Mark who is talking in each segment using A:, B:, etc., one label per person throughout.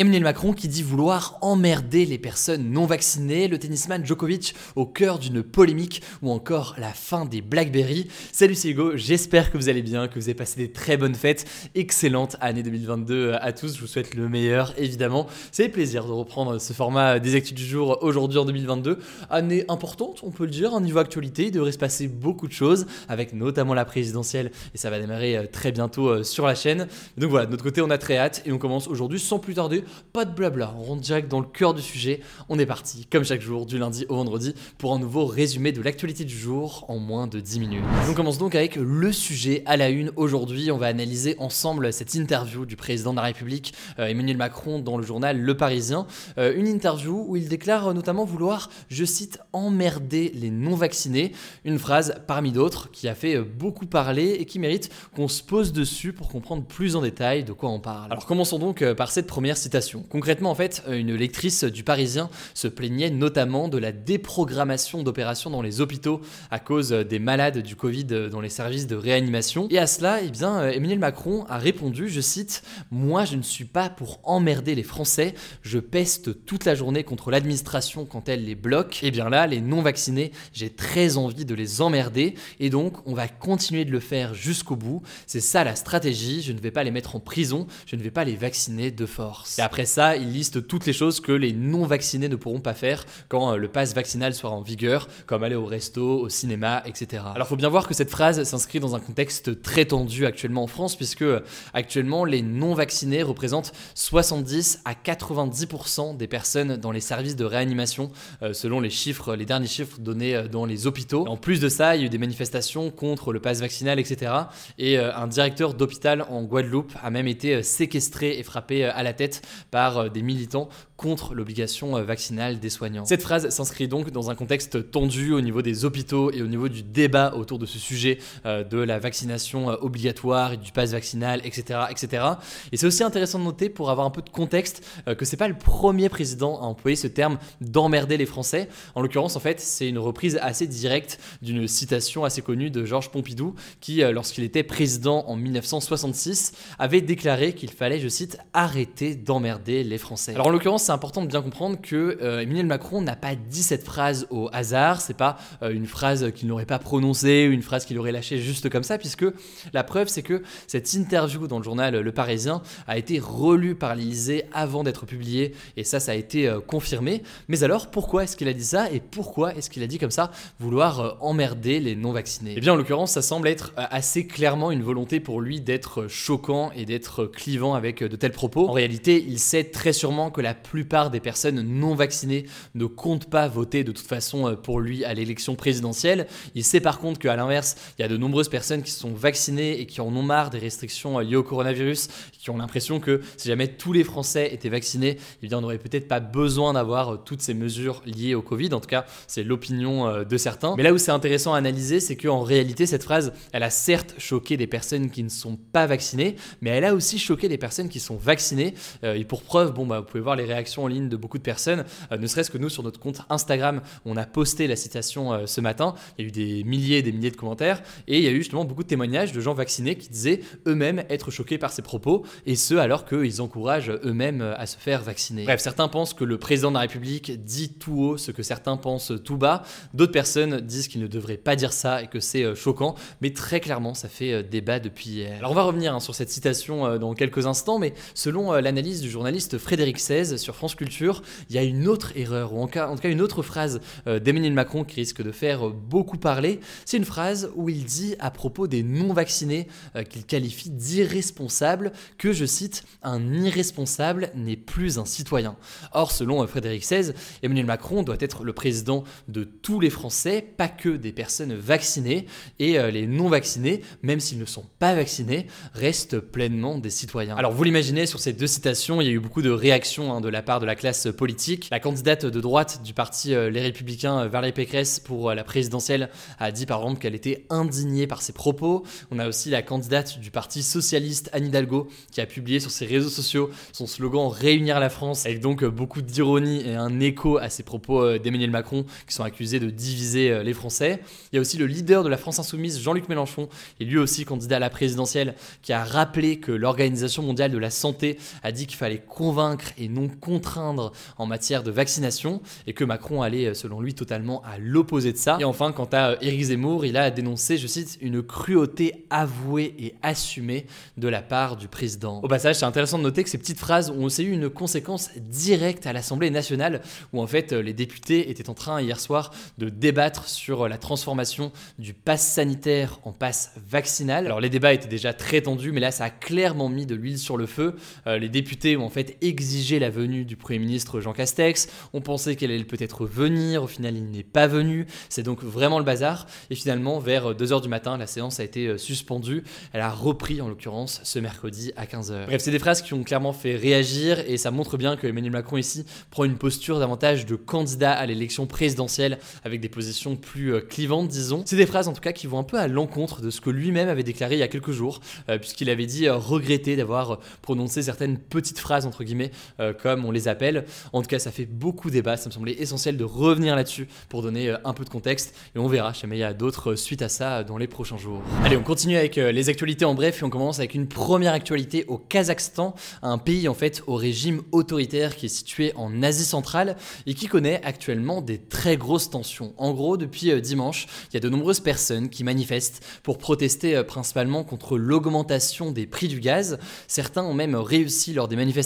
A: Emmanuel Macron qui dit vouloir emmerder les personnes non vaccinées, le tennisman Djokovic au cœur d'une polémique ou encore la fin des Blackberry. Salut c'est Hugo, j'espère que vous allez bien, que vous avez passé des très bonnes fêtes. Excellente année 2022 à tous, je vous souhaite le meilleur évidemment. C'est plaisir de reprendre ce format des actus du jour aujourd'hui en 2022. Année importante, on peut le dire, en niveau actualité, il devrait se passer beaucoup de choses avec notamment la présidentielle et ça va démarrer très bientôt sur la chaîne. Donc voilà, de notre côté on a très hâte et on commence aujourd'hui sans plus tarder pas de blabla, on rentre direct dans le cœur du sujet. On est parti, comme chaque jour, du lundi au vendredi, pour un nouveau résumé de l'actualité du jour en moins de 10 minutes. On commence donc avec le sujet à la une. Aujourd'hui, on va analyser ensemble cette interview du président de la République, euh, Emmanuel Macron, dans le journal Le Parisien. Euh, une interview où il déclare notamment vouloir, je cite, emmerder les non-vaccinés. Une phrase parmi d'autres qui a fait euh, beaucoup parler et qui mérite qu'on se pose dessus pour comprendre plus en détail de quoi on parle. Alors commençons donc par cette première citation Concrètement, en fait, une lectrice du Parisien se plaignait notamment de la déprogrammation d'opérations dans les hôpitaux à cause des malades du Covid dans les services de réanimation. Et à cela, eh bien, Emmanuel Macron a répondu, je cite, Moi, je ne suis pas pour emmerder les Français, je peste toute la journée contre l'administration quand elle les bloque. Et eh bien là, les non-vaccinés, j'ai très envie de les emmerder, et donc on va continuer de le faire jusqu'au bout. C'est ça la stratégie, je ne vais pas les mettre en prison, je ne vais pas les vacciner de force. Après ça, il liste toutes les choses que les non-vaccinés ne pourront pas faire quand euh, le pass vaccinal sera en vigueur, comme aller au resto, au cinéma, etc. Alors faut bien voir que cette phrase s'inscrit dans un contexte très tendu actuellement en France, puisque euh, actuellement les non-vaccinés représentent 70 à 90% des personnes dans les services de réanimation, euh, selon les chiffres, les derniers chiffres donnés dans les hôpitaux. En plus de ça, il y a eu des manifestations contre le pass vaccinal, etc. Et un directeur d'hôpital en Guadeloupe a même été séquestré et frappé à la tête par euh, des militants contre l'obligation euh, vaccinale des soignants. Cette phrase s'inscrit donc dans un contexte tendu au niveau des hôpitaux et au niveau du débat autour de ce sujet euh, de la vaccination obligatoire et du pass vaccinal, etc. etc. Et c'est aussi intéressant de noter, pour avoir un peu de contexte, que c'est pas le premier président à employer ce terme d'emmerder les Français. En l'occurrence, en fait, c'est une reprise assez directe d'une citation assez connue de Georges Pompidou, qui, lorsqu'il était président en 1966, avait déclaré qu'il fallait, je cite, arrêter d'emmerder les Français. Alors en l'occurrence, c'est important de bien comprendre que euh, Emmanuel Macron n'a pas dit cette phrase au hasard, c'est pas euh, une phrase qu'il n'aurait pas prononcée, une phrase qu'il aurait lâchée juste comme ça, puisque la preuve c'est que cette interview dans le journal Le Parisien a été relue par l'Élysée avant d'être publiée, et ça, ça a été euh, confirmé. Mais alors, pourquoi est-ce qu'il a dit ça, et pourquoi est-ce qu'il a dit comme ça vouloir emmerder les non-vaccinés? Eh bien, en l'occurrence, ça semble être assez clairement une volonté pour lui d'être choquant et d'être clivant avec de tels propos. En réalité, il sait très sûrement que la plupart des personnes non vaccinées ne comptent pas voter de toute façon euh, pour lui à l'élection présidentielle. Il sait par contre qu'à l'inverse, il y a de nombreuses personnes qui sont vaccinées et qui en ont marre des restrictions euh, liées au coronavirus, qui ont l'impression que si jamais tous les Français étaient vaccinés, eh bien on n'aurait peut-être pas besoin d'avoir euh, toutes ces mesures liées au Covid. En tout cas, c'est l'opinion de certains. Mais là où c'est intéressant à analyser, c'est qu'en réalité, cette phrase, elle a certes choqué des personnes qui ne sont pas vaccinées, mais elle a aussi choqué des personnes qui sont vaccinées. Et pour preuve, bon, bah, vous pouvez voir les réactions en ligne de beaucoup de personnes, euh, ne serait-ce que nous sur notre compte Instagram, on a posté la citation euh, ce matin, il y a eu des milliers et des milliers de commentaires, et il y a eu justement beaucoup de témoignages de gens vaccinés qui disaient eux-mêmes être choqués par ces propos, et ce alors qu'ils encouragent eux-mêmes à se faire vacciner. Bref, certains pensent que le président de la République dit tout haut ce que certains pensent tout bas, d'autres personnes disent qu'il ne devrait pas dire ça et que c'est euh, choquant, mais très clairement ça fait débat depuis hier. Alors on va revenir hein, sur cette citation dans quelques instants, mais selon l'analyse du journaliste Frédéric XVI sur France Culture, il y a une autre erreur, ou en, en tout cas une autre phrase euh, d'Emmanuel Macron qui risque de faire beaucoup parler. C'est une phrase où il dit à propos des non-vaccinés euh, qu'il qualifie d'irresponsables que, je cite, un irresponsable n'est plus un citoyen. Or, selon Frédéric XVI, Emmanuel Macron doit être le président de tous les Français, pas que des personnes vaccinées, et les non-vaccinés, même s'ils ne sont pas vaccinés, restent pleinement des citoyens. Alors vous l'imaginez, sur ces deux citations, il y a eu beaucoup de réactions hein, de la part de la classe politique. La candidate de droite du parti euh, Les Républicains, euh, Valérie Pécresse, pour euh, la présidentielle, a dit par exemple qu'elle était indignée par ses propos. On a aussi la candidate du parti socialiste, Anne Hidalgo, qui a publié sur ses réseaux sociaux son slogan Réunir la France, avec donc beaucoup d'ironie et un écho à ses propos d'Emmanuel Macron, qui sont accusés de diviser les Français. Il y a aussi le leader de la France Insoumise, Jean-Luc Mélenchon, et lui aussi candidat à la présidentielle, qui a rappelé que l'Organisation mondiale de la santé a dit qu'il fallait convaincre et non contraindre en matière de vaccination, et que Macron allait, selon lui, totalement à l'opposé de ça. Et enfin, quant à Éric Zemmour, il a dénoncé, je cite, une cruauté avouée et assumée de la part du président. Au passage, c'est intéressant de noter que ces petites phrases ont aussi eu une conséquence directe à l'Assemblée nationale, où en fait les députés étaient en train hier soir de débattre sur la transformation du pass sanitaire en passe vaccinal. Alors les débats étaient déjà très tendus, mais là ça a clairement mis de l'huile sur le feu. Euh, les députés en fait exigé la venue du Premier ministre Jean Castex. On pensait qu'elle allait peut-être venir, au final il n'est pas venu. C'est donc vraiment le bazar. Et finalement, vers 2h du matin, la séance a été euh, suspendue. Elle a repris en l'occurrence ce mercredi à 15h. Bref, c'est des phrases qui ont clairement fait réagir et ça montre bien que Emmanuel Macron ici prend une posture davantage de candidat à l'élection présidentielle avec des positions plus euh, clivantes, disons. C'est des phrases en tout cas qui vont un peu à l'encontre de ce que lui-même avait déclaré il y a quelques jours, euh, puisqu'il avait dit regretter d'avoir prononcé certaines petites phrases, entre guillemets, euh, comme on les appelle. En tout cas, ça fait beaucoup débat, ça me semblait essentiel de revenir là-dessus pour donner un peu de contexte, et on verra jamais il y a d'autres suites à ça dans les prochains jours. Allez, on continue avec les actualités en bref, et on commence avec une première actualité au Kazakhstan, un pays en fait au régime autoritaire qui est situé en Asie centrale et qui connaît actuellement des très grosses tensions. En gros, depuis dimanche, il y a de nombreuses personnes qui manifestent pour protester principalement contre l'augmentation des prix du gaz. Certains ont même réussi lors des manifestations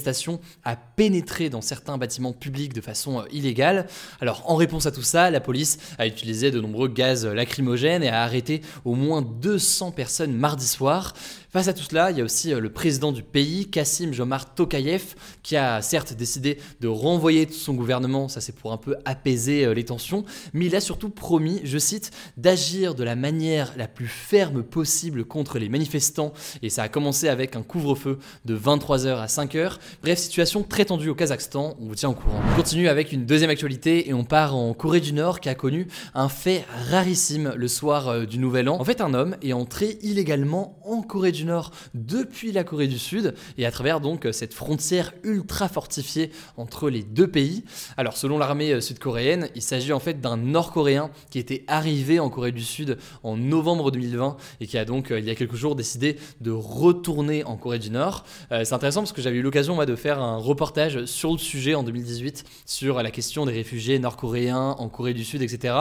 A: à pénétrer dans certains bâtiments publics de façon euh, illégale. Alors en réponse à tout ça, la police a utilisé de nombreux gaz lacrymogènes et a arrêté au moins 200 personnes mardi soir. Face à tout cela, il y a aussi euh, le président du pays, Kassim Jomart Tokayev, qui a certes décidé de renvoyer son gouvernement, ça c'est pour un peu apaiser euh, les tensions, mais il a surtout promis, je cite, d'agir de la manière la plus ferme possible contre les manifestants, et ça a commencé avec un couvre-feu de 23h à 5h. Bref, situation très tendue au Kazakhstan, on vous tient au courant. On continue avec une deuxième actualité et on part en Corée du Nord qui a connu un fait rarissime le soir euh, du Nouvel An. En fait, un homme est entré illégalement en Corée du Nord depuis la Corée du Sud et à travers donc cette frontière ultra fortifiée entre les deux pays. Alors selon l'armée euh, sud-coréenne, il s'agit en fait d'un Nord-Coréen qui était arrivé en Corée du Sud en novembre 2020 et qui a donc euh, il y a quelques jours décidé de retourner en Corée du Nord. C'est intéressant parce que j'avais eu l'occasion de faire un reportage sur le sujet en 2018 sur la question des réfugiés nord-coréens en Corée du Sud, etc.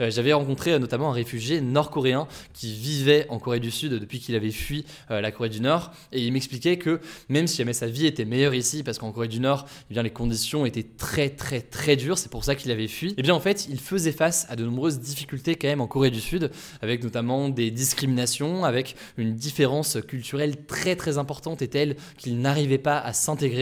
A: j'avais rencontré notamment un réfugié nord-coréen qui vivait en Corée du Sud depuis qu'il avait fui euh, la Corée du Nord. Et il m'expliquait que même si jamais sa vie était meilleure ici, parce qu'en Corée du Nord, eh bien, les conditions étaient très très très dures, c'est pour ça qu'il avait fui, et eh bien en fait, il faisait face à de nombreuses difficultés quand même en Corée du Sud, avec notamment des discriminations, avec une différence culturelle très très importante et telle qu'il n'arrivait pas à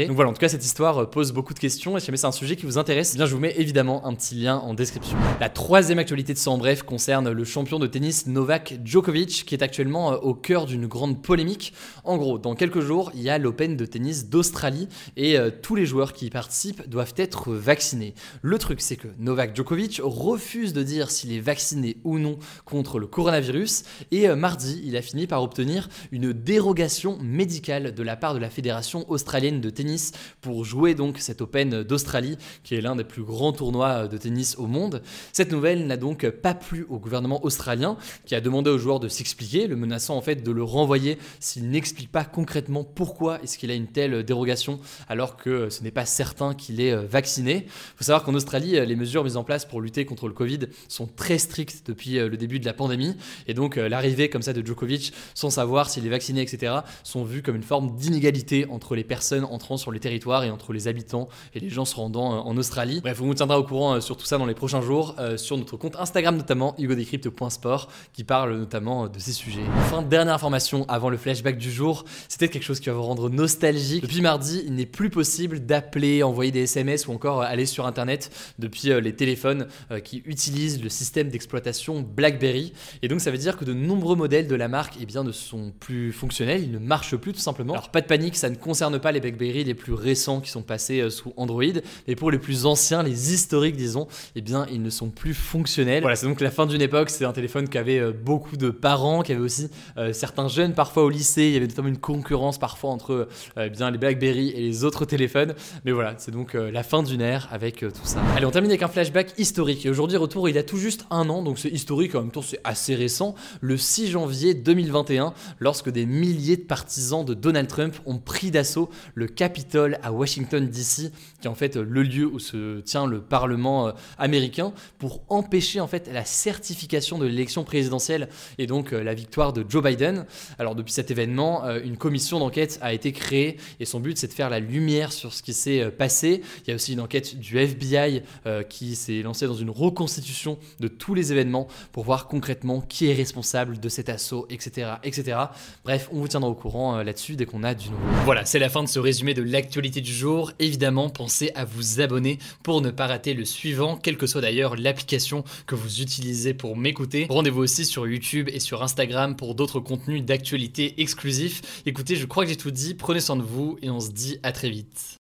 A: Donc voilà, en tout cas, cette histoire pose beaucoup de questions, et si jamais c'est un sujet qui vous intéresse, eh bien je vous mets évidemment un petit lien en description. La troisième actualité de ça en bref concerne le champion de tennis Novak Djokovic, qui est actuellement euh, au cœur d'une grande polémique en gros, dans quelques jours, il y a l'Open de tennis d'Australie et euh, tous les joueurs qui y participent doivent être vaccinés. Le truc, c'est que Novak Djokovic refuse de dire s'il est vacciné ou non contre le coronavirus et euh, mardi, il a fini par obtenir une dérogation médicale de la part de la Fédération australienne de tennis pour jouer donc cet Open d'Australie qui est l'un des plus grands tournois de tennis au monde. Cette nouvelle n'a donc pas plu au gouvernement australien qui a demandé aux joueurs de s'expliquer, le menaçant en fait de le renvoyer s'il n'explique pas concrètement pourquoi est-ce qu'il a une telle dérogation alors que ce n'est pas certain qu'il est euh, vacciné. Il faut savoir qu'en Australie, euh, les mesures mises en place pour lutter contre le Covid sont très strictes depuis euh, le début de la pandémie et donc l'arrivée comme ça de Djokovic sans savoir s'il est vacciné, etc., sont vues comme une forme d'inégalité entre les personnes entrant sur les territoires et entre les habitants et les gens se rendant en Australie. Bref, on vous tiendra au courant sur tout ça dans les prochains jours, sur notre compte Instagram notamment, hugodecrypte.sport, qui parle notamment de ces sujets. Enfin, dernière information avant le flashback du jour, c'était quelque chose qui va vous rendre nostalgique. Depuis mardi, il n'est plus possible d'appeler, envoyer des SMS ou encore aller sur Internet depuis les téléphones qui utilisent le système d'exploitation BlackBerry. Et donc ça veut dire que de nombreux modèles de la marque eh bien, ne sont plus fonctionnels, ils ne marchent plus tout simplement. Alors pas de panique, ça ne concerne pas les Les plus récents qui sont passés euh, sous Android, mais pour les plus anciens, les historiques disons, eh bien ils ne sont plus fonctionnels. Voilà, c'est donc la fin d'une époque, c'est un téléphone qui avait euh, beaucoup de parents, qui avait aussi euh, certains jeunes parfois au lycée, il y avait notamment une concurrence parfois entre eh bien, les BlackBerry et les autres téléphones. Mais voilà, c'est donc la fin d'une ère avec tout ça. Allez, on termine avec un flashback historique. Et aujourd'hui, retour, il a tout juste un an, donc c'est historique en même temps, c'est assez récent. Le 6 janvier 2021, lorsque des milliers de partisans de Donald Trump ont pris d'assaut le Capitole à Washington DC, qui est en fait le lieu où se tient le Parlement euh, américain, pour empêcher en fait la certification de l'élection présidentielle et donc euh, la victoire de Joe Biden. Alors depuis cet événement, euh, une commission d'enquête a été créée et son but c'est de faire la lumière sur ce qui s'est passé. Il y a aussi une enquête du FBI qui s'est lancée dans une reconstitution de tous les événements pour voir concrètement qui est responsable de cet assaut, etc. etc. Bref, on vous tiendra au courant euh, là-dessus dès qu'on a du nouveau. Voilà, c'est la fin de ce résumé de l'actualité du jour. Évidemment, pensez à vous abonner pour ne pas rater le suivant, quelle que soit d'ailleurs l'application que vous utilisez pour m'écouter. Rendez-vous aussi sur YouTube et sur Instagram pour d'autres contenus d'actualité exclusifs. Écoutez, je crois que j'ai tout dit, prenez soin de vous et on se dit à très vite.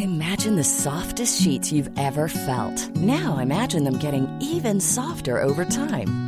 B: Imagine the softest sheets you've ever felt. Now imagine them getting even softer over time.